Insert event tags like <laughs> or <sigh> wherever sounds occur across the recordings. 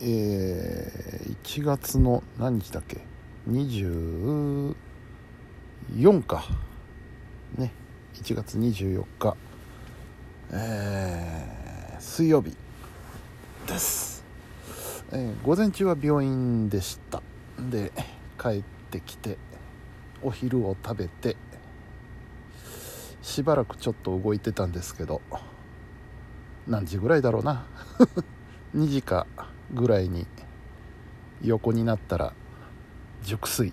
えー、1月の何日だっけ？24かね。1月24日。えー、水曜日です、えー、午前中は病院でした。で帰ってきてお昼を食べてしばらくちょっと動いてたんですけど何時ぐらいだろうな？<laughs> 2時か。ぐらいに横になったら熟睡。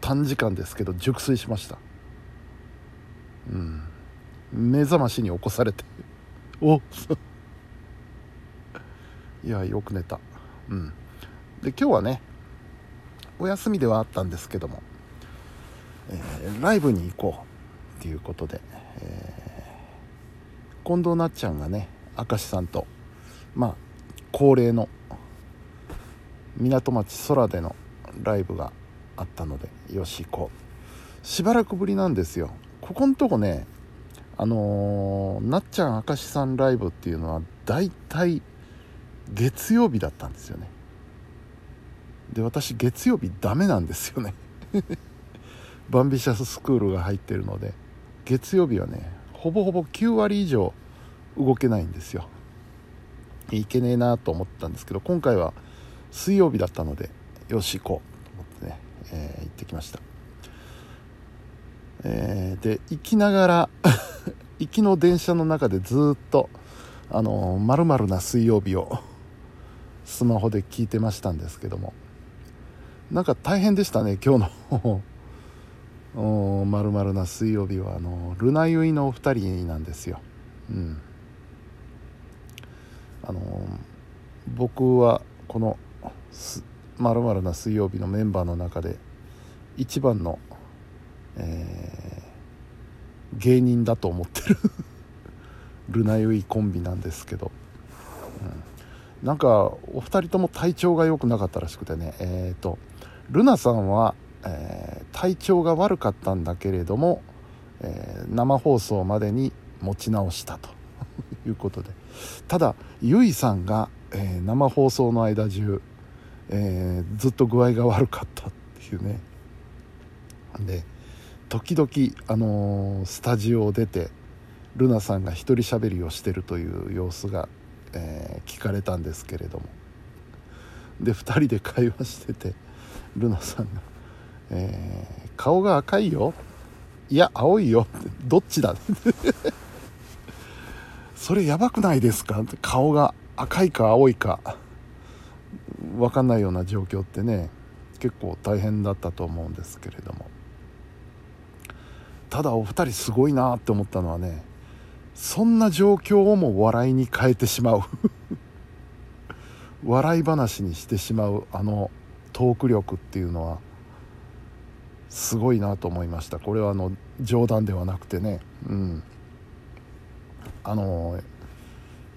短時間ですけど熟睡しました。うん。目覚ましに起こされて。お <laughs> いやよく寝た。うん。で今日はねお休みではあったんですけども、えー、ライブに行こうっていうことで、えー、近藤なっちゃんがね明石さんとまあ恒例の港町空でのライブがあったのでよし行こう。しばらくぶりなんですよ。ここんとこねあのー、なっちゃん明石さんライブっていうのは大体月曜日だったんですよね。で私月曜日ダメなんですよね。<laughs> バンビシャススクールが入ってるので月曜日はねほぼほぼ9割以上動けないんですよ。いけねえなと思ったんですけど今回は水曜日だったのでよし行こうと思ってね、えー、行ってきました、えー、で行きながら <laughs> 行きの電車の中でずっとあのまるな水曜日をスマホで聞いてましたんですけどもなんか大変でしたね今日の。<laughs> まるな水曜日はあのルナユイのお二人なんですよ。うん。あの僕はこのまるな水曜日のメンバーの中で一番の、えー、芸人だと思ってる <laughs> ルナユイコンビなんですけど、うん、なんかお二人とも体調が良くなかったらしくてね。えっ、ー、とルナさんは、えー、体調が悪かったんだけれども、え生放送までに持ち直したと。<laughs> いうことで。ただゆいさんが、えー、生放送の間中、えー、ずっと具合が悪かったっていうね。で時々、あのー、スタジオを出てルナさんが一人喋りをしてるという様子が、え聞かれたんですけれども。で2人で会話しててルナさんが、え顔が赤いよ」いや青いよ。どっちだ？<laughs> それやばくないですか？顔が赤いか青いか。分かんないような状況ってね結構大変だったと思うんですけれども。ただお二人すごいなって思ったのはねそんな状況をも笑いに変えてしまう。<laughs> 笑い話にしてしまうあのトーク力っていうのはすごいなと思いました。これはあの冗談ではなくてね。うん。あの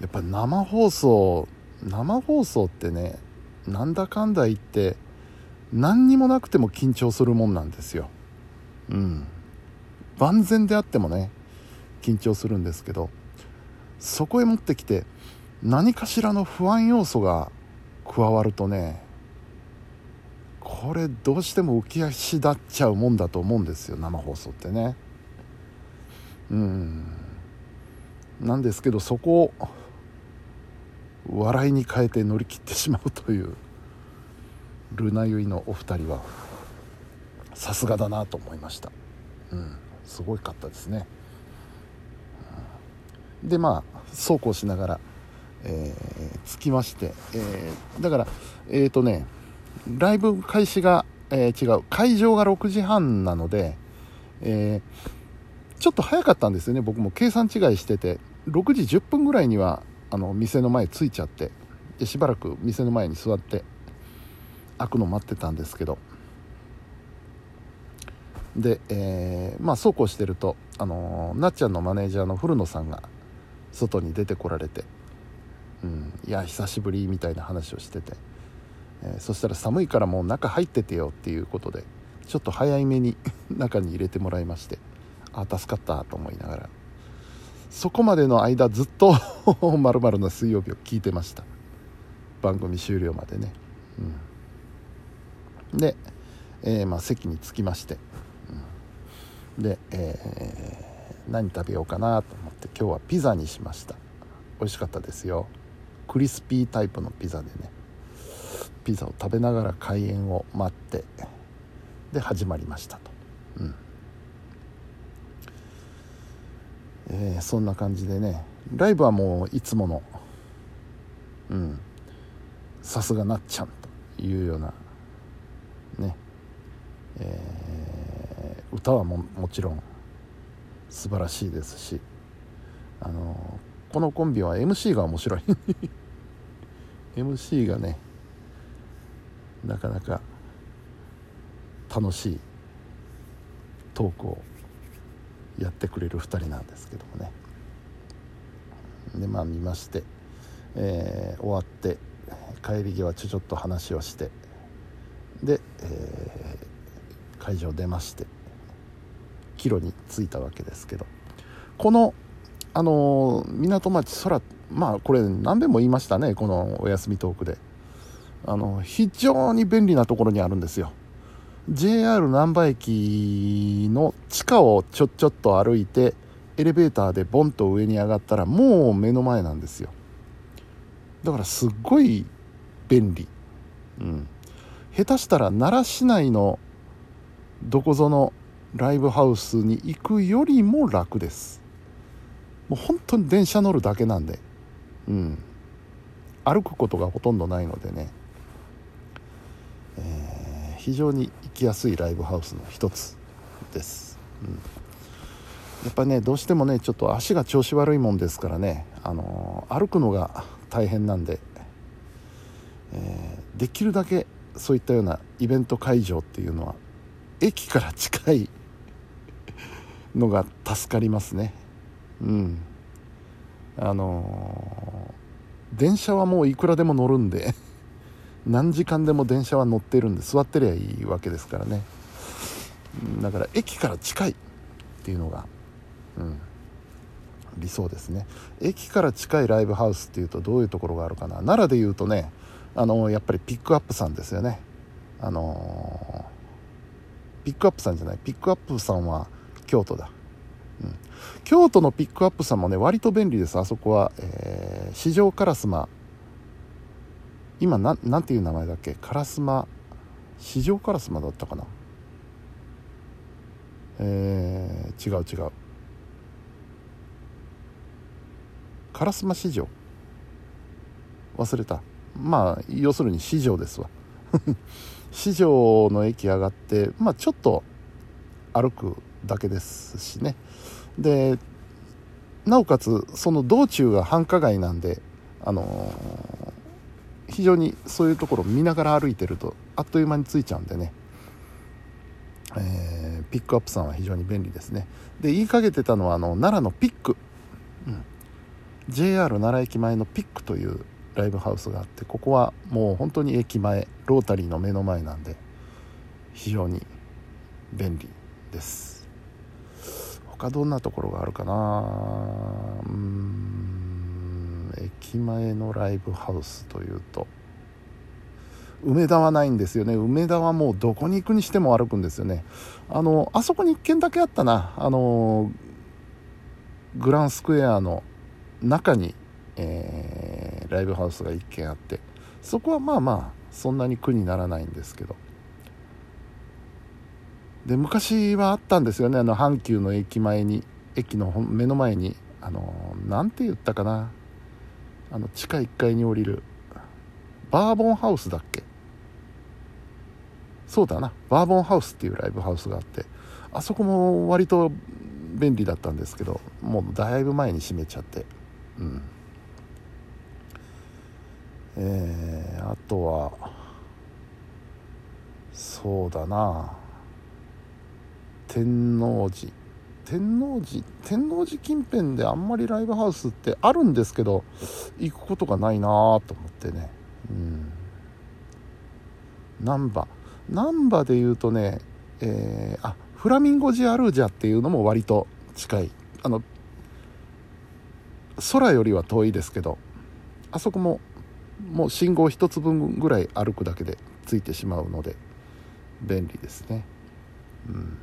やっぱ生放送生放送ってねなんだかんだ言って何にもなくても緊張するもんなんですよ。うん。万全であってもね緊張するんですけどそこへ持ってきて何かしらの不安要素が加わるとねこれどうしても浮き足立っちゃうもんだと思うんですよ生放送ってね。うん。なんですけどそこを笑いに変えて乗り切ってしまうというルナユイのお二人はさすがだなと思いました、うん、すごいかったですね、でまあそうこうしながら、えー、着きまして、えー、だからえっ、ー、とねライブ開始が、えー、違う会場が6時半なので、えー、ちょっと早かったんですよね。僕も計算違いしてて。6時10分ぐらいにはあの店の前着いちゃってでしばらく店の前に座って開くの待ってたんですけど。で、えー、まあそうこうしてると、あのー、なっちゃんのマネージャーの古野さんが外に出てこられて「うん、いや久しぶり」みたいな話をしてて、えー、そしたら寒いからもう中入っててよっていうことでちょっと早めに <laughs> 中に入れてもらいましてあ助かったと思いながら。そこまでの間ずっとまるな水曜日を聞いてました。番組終了までね、うん、で、えー、まあ、席に着きまして、うん、で、えー、何食べようかなと思って今日はピザにしました。美味しかったですよ。クリスピータイプのピザでね。ピザを食べながら開演を待って。で始まりましたと、うん。えー、そんな感じでね。ライブはもういつものうん。さすがなっちゃんというようなね。えー、歌はももちろん素晴らしいですしあのこのコンビは MC が面白い。<laughs> MC がねなかなか楽しいトークをやってくれる2人なんですけどもね。でまあ見まして、えー、終わって帰り際ちょちょっと話をしてで、えー、会場出まして帰路に着いたわけですけど。このあの港町空まあこれ何べんも言いましたねこのお休みトークで。あの非常に便利なところにあるんですよ。JR 難波駅の地下をちょっちょっと歩いてエレベーターでボンと上に上がったらもう目の前なんですよ。だからすっごい便利。うん。下手したら奈良市内のどこぞのライブハウスに行くよりも楽です。もう本当に電車乗るだけなんで。うん。歩くことがほとんどないのでね、えー、非常に行きやすいライブハウスの一つです、うん、やっぱねどうしてもねちょっと足が調子悪いもんですからね、あのー、歩くのが大変なんで、えー、できるだけそういったようなイベント会場っていうのは駅から近いのが助かりますね。うん。あのー、電車はもういくらでも乗るんで。何時間でも電車は乗ってるんで座ってりゃいいわけですからね。だから駅から近いっていうのが、うん、理想ですね。駅から近いライブハウスっていうとどういうところがあるかな。奈良でいうとねあのやっぱりピックアップさんですよね。あのー、ピックアップさんじゃない。ピックアップさんは京都だ、うん、京都のピックアップさんもね割と便利です。あそこは、えー、四条烏丸今ななんていう名前だっけ？烏丸。四条烏丸だったかな？えー、違う違う。烏丸市場。忘れた。まあ要するに市場ですわ。<laughs> 市場の駅上がってまあちょっと歩くだけですしね。でなおかつその道中が繁華街なんであの非常にそういうところを見ながら歩いてるとあっという間に着いちゃうんでね、えー、ピックアップさんは非常に便利ですね。で言いかけてたのはあの奈良のピック、うん、JR 奈良駅前のピックというライブハウスがあってここはもう本当に駅前ロータリーの目の前なんで非常に便利です。他どんなところがあるかなうん。駅前のライブハウスというと梅田はないんですよね。梅田はもうどこに行くにしても歩くんですよね。あのあそこに1軒だけあったな。あのグランスクエアの中に、えー、ライブハウスが1軒あって。そこはまあまあそんなに苦にならないんですけど。で昔はあったんですよね。あの阪急の駅前に駅の目の前にあのなんて言ったかな。あの地下1階に降りるバーボンハウスだっけ？そうだな。バーボンハウスっていうライブハウスがあってあそこも割と便利だったんですけどもうだいぶ前に閉めちゃって。うん。えー、あとはそうだな。天王寺。天王寺天王寺近辺であんまりライブハウスってあるんですけど行くことがないなと思ってね。うん。難波。難波で言うとねえー、あフラミンゴジアルージャっていうのも割と近い。あの空よりは遠いですけどあそこももう信号1つ分ぐらい歩くだけでついてしまうので便利ですね。うん。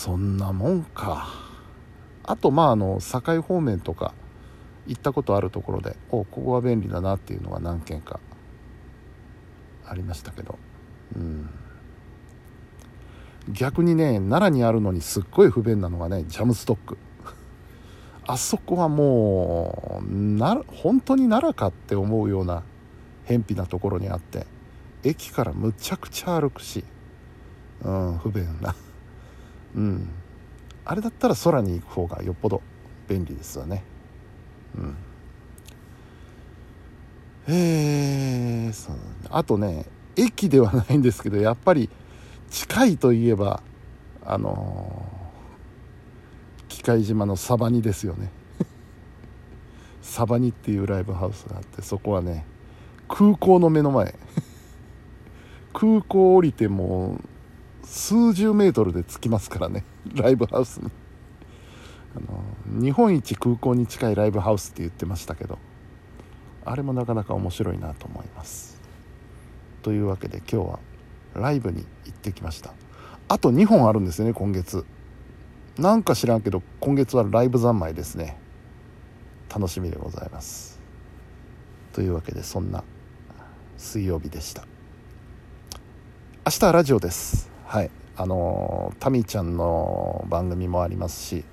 そんなもんか。あとまああの境方面とか行ったことあるところでおここは便利だなっていうのが何軒かありましたけど。うん。逆にね奈良にあるのにすっごい不便なのがねジャムストック。<laughs> あそこはもうな本当に奈良かって思うような偏僻なところにあって駅からむちゃくちゃ歩くし、うん、不便な。うん。あれだったら空に行く方がよっぽど便利ですよね。うん。えー、そうあとね駅ではないんですけどやっぱり近いといえばあのー、機械島のサバニですよね。<laughs> サバニっていうライブハウスがあってそこはね空港の目の前。空港降りても数十メートルで着きますからね <laughs> ライブハウスに。あの日本一空港に近いライブハウスって言ってましたけどあれもなかなか面白いなと思います。というわけで今日はライブに行ってきました。あと2本あるんですよね今月。なんか知らんけど今月はライブ三昧ですね。楽しみでございます。というわけでそんな水曜日でした。明日はラジオです。はいあのタミちゃんの番組もありますし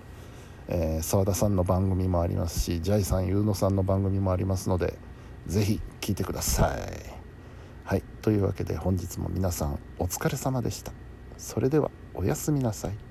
えー、田さんの番組もありますしジャイさん、ゆうのさんの番組もありますのでぜひ聴いてください。はいというわけで本日も皆さんお疲れ様でした。それではおやすみなさい。